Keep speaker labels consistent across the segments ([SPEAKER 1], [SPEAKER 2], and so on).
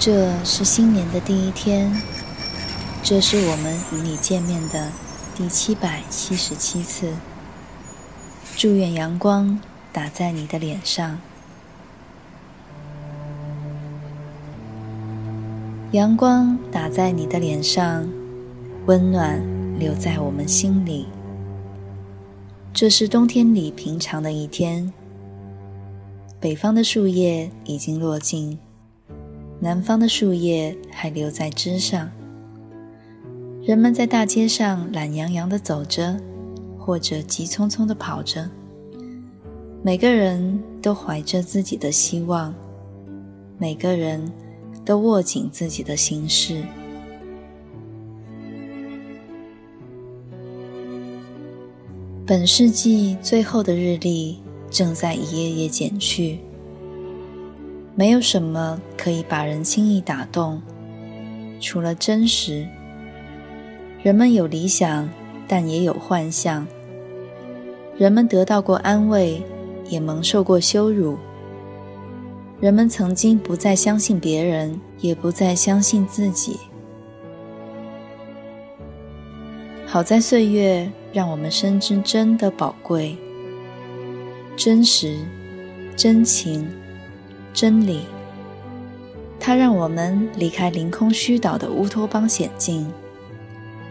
[SPEAKER 1] 这是新年的第一天，这是我们与你见面的第七百七十七次。祝愿阳光打在你的脸上，阳光打在你的脸上，温暖留在我们心里。这是冬天里平常的一天，北方的树叶已经落尽。南方的树叶还留在枝上，人们在大街上懒洋洋地走着，或者急匆匆地跑着。每个人都怀着自己的希望，每个人都握紧自己的心事。本世纪最后的日历正在一页页减去。没有什么可以把人轻易打动，除了真实。人们有理想，但也有幻象。人们得到过安慰，也蒙受过羞辱。人们曾经不再相信别人，也不再相信自己。好在岁月让我们深知真的宝贵，真实，真情。真理，它让我们离开凌空虚岛的乌托邦险境，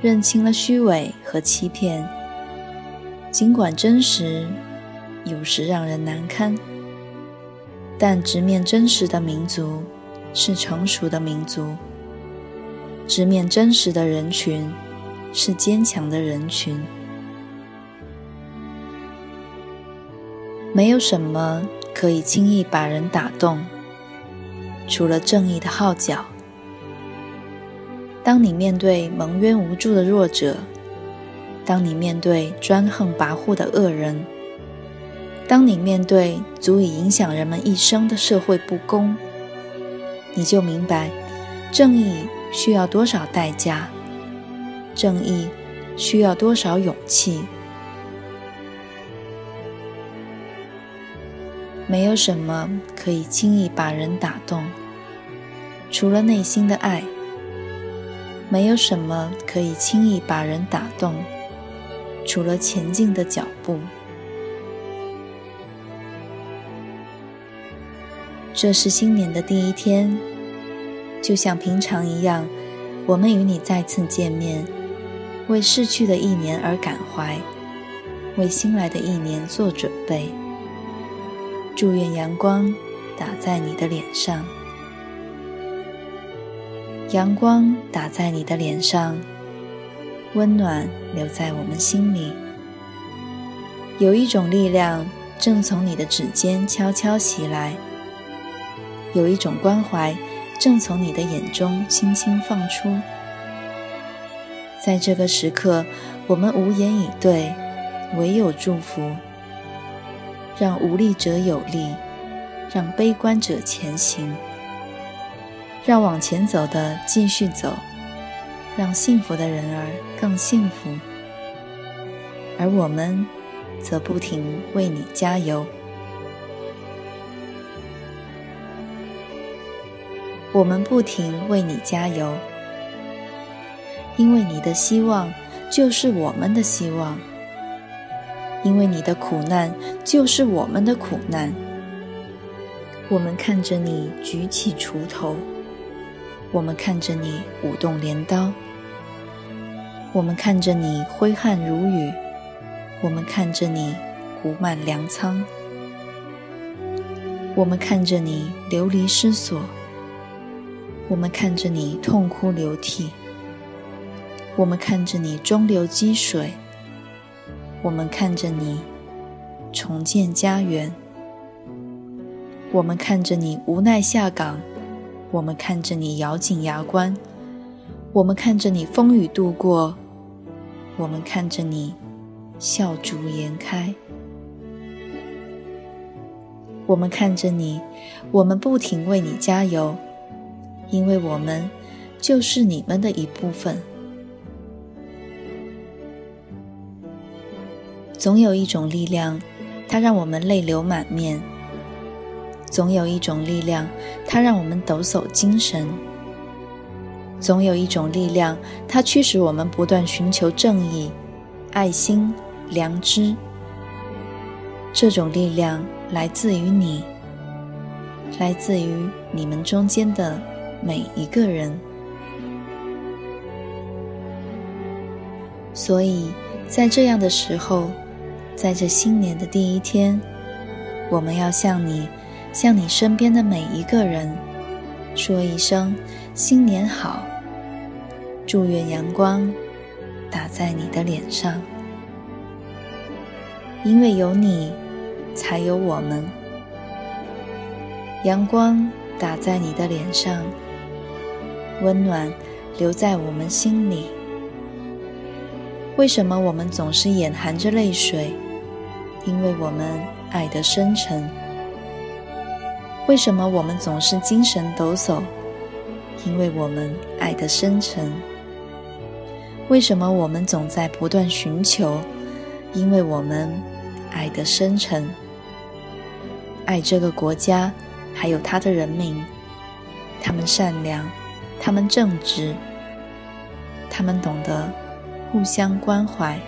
[SPEAKER 1] 认清了虚伪和欺骗。尽管真实有时让人难堪，但直面真实的民族是成熟的民族，直面真实的人群是坚强的人群。没有什么。可以轻易把人打动，除了正义的号角。当你面对蒙冤无助的弱者，当你面对专横跋扈的恶人，当你面对足以影响人们一生的社会不公，你就明白，正义需要多少代价，正义需要多少勇气。没有什么可以轻易把人打动，除了内心的爱；没有什么可以轻易把人打动，除了前进的脚步。这是新年的第一天，就像平常一样，我们与你再次见面，为逝去的一年而感怀，为新来的一年做准备。祝愿阳光打在你的脸上，阳光打在你的脸上，温暖留在我们心里。有一种力量正从你的指尖悄悄袭来，有一种关怀正从你的眼中轻轻放出。在这个时刻，我们无言以对，唯有祝福。让无力者有力，让悲观者前行，让往前走的继续走，让幸福的人儿更幸福，而我们则不停为你加油。我们不停为你加油，因为你的希望就是我们的希望。因为你的苦难就是我们的苦难，我们看着你举起锄头，我们看着你舞动镰刀，我们看着你挥汗如雨，我们看着你谷满粮仓，我们看着你流离失所，我们看着你痛哭流涕，我们看着你中流击水。我们看着你重建家园，我们看着你无奈下岗，我们看着你咬紧牙关，我们看着你风雨度过，我们看着你笑逐颜开。我们看着你，我们不停为你加油，因为我们就是你们的一部分。总有一种力量，它让我们泪流满面；总有一种力量，它让我们抖擞精神；总有一种力量，它驱使我们不断寻求正义、爱心、良知。这种力量。来自于你，来自于你们中间的每一个人。所以在这样的时候，在这新年的第一天，我们要向你，向你身边的每一个人，说一声新年好，祝愿阳光打在你的脸上，因为有你。才有我们。阳光打在你的脸上，温暖留在我们心里。为什么我们总是眼含着泪水？因为我们爱得深沉。为什么我们总是精神抖擞？因为我们爱得深沉。为什么我们总在不断寻求？因为我们爱得深沉。爱这个国家，还有他的人民，他们善良，他们正直，他们懂得互相关怀。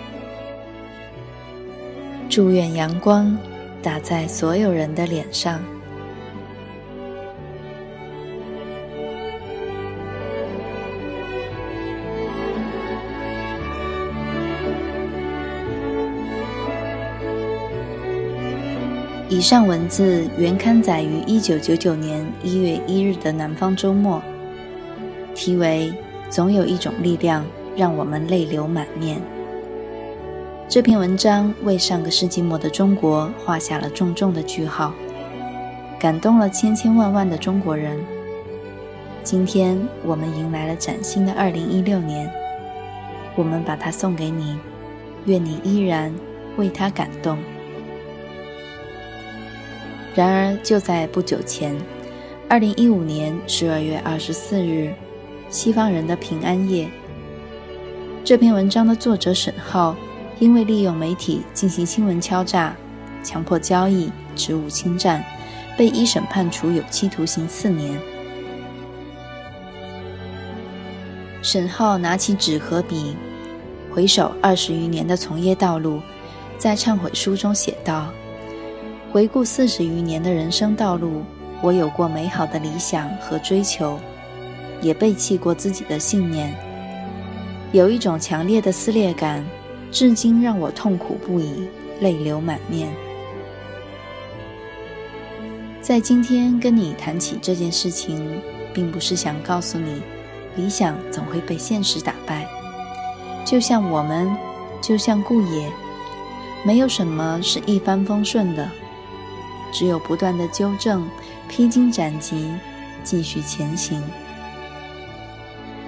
[SPEAKER 1] 祝愿阳光打在所有人的脸上。以上文字原刊载于一九九九年一月一日的《南方周末》，题为《总有一种力量让我们泪流满面》。这篇文章为上个世纪末的中国画下了重重的句号，感动了千千万万的中国人。今天我们迎来了崭新的二零一六年，我们把它送给你，愿你依然为它感动。然而，就在不久前，二零一五年十二月二十四日，西方人的平安夜。这篇文章的作者沈浩，因为利用媒体进行新闻敲诈、强迫交易、职务侵占，被一审判处有期徒刑四年。沈浩拿起纸和笔，回首二十余年的从业道路，在忏悔书中写道。回顾四十余年的人生道路，我有过美好的理想和追求，也背弃过自己的信念。有一种强烈的撕裂感，至今让我痛苦不已，泪流满面。在今天跟你谈起这件事情，并不是想告诉你，理想总会被现实打败。就像我们，就像顾野，没有什么是一帆风顺的。只有不断的纠正，披荆斩棘，继续前行。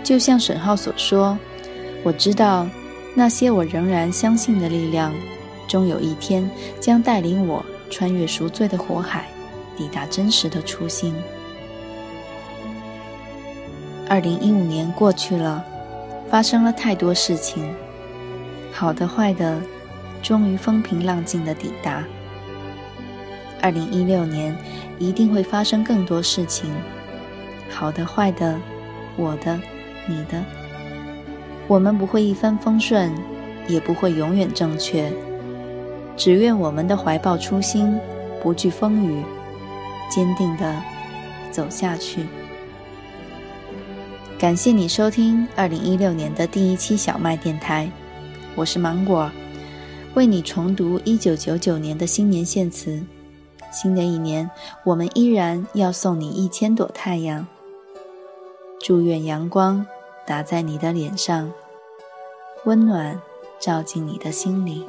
[SPEAKER 1] 就像沈浩所说：“我知道，那些我仍然相信的力量，终有一天将带领我穿越赎罪的火海，抵达真实的初心。”二零一五年过去了，发生了太多事情，好的坏的，终于风平浪静的抵达。二零一六年一定会发生更多事情，好的、坏的，我的、你的。我们不会一帆风顺，也不会永远正确。只愿我们的怀抱初心，不惧风雨，坚定的走下去。感谢你收听二零一六年的第一期小麦电台，我是芒果，为你重读一九九九年的新年献词。新的一年，我们依然要送你一千朵太阳。祝愿阳光打在你的脸上，温暖照进你的心里。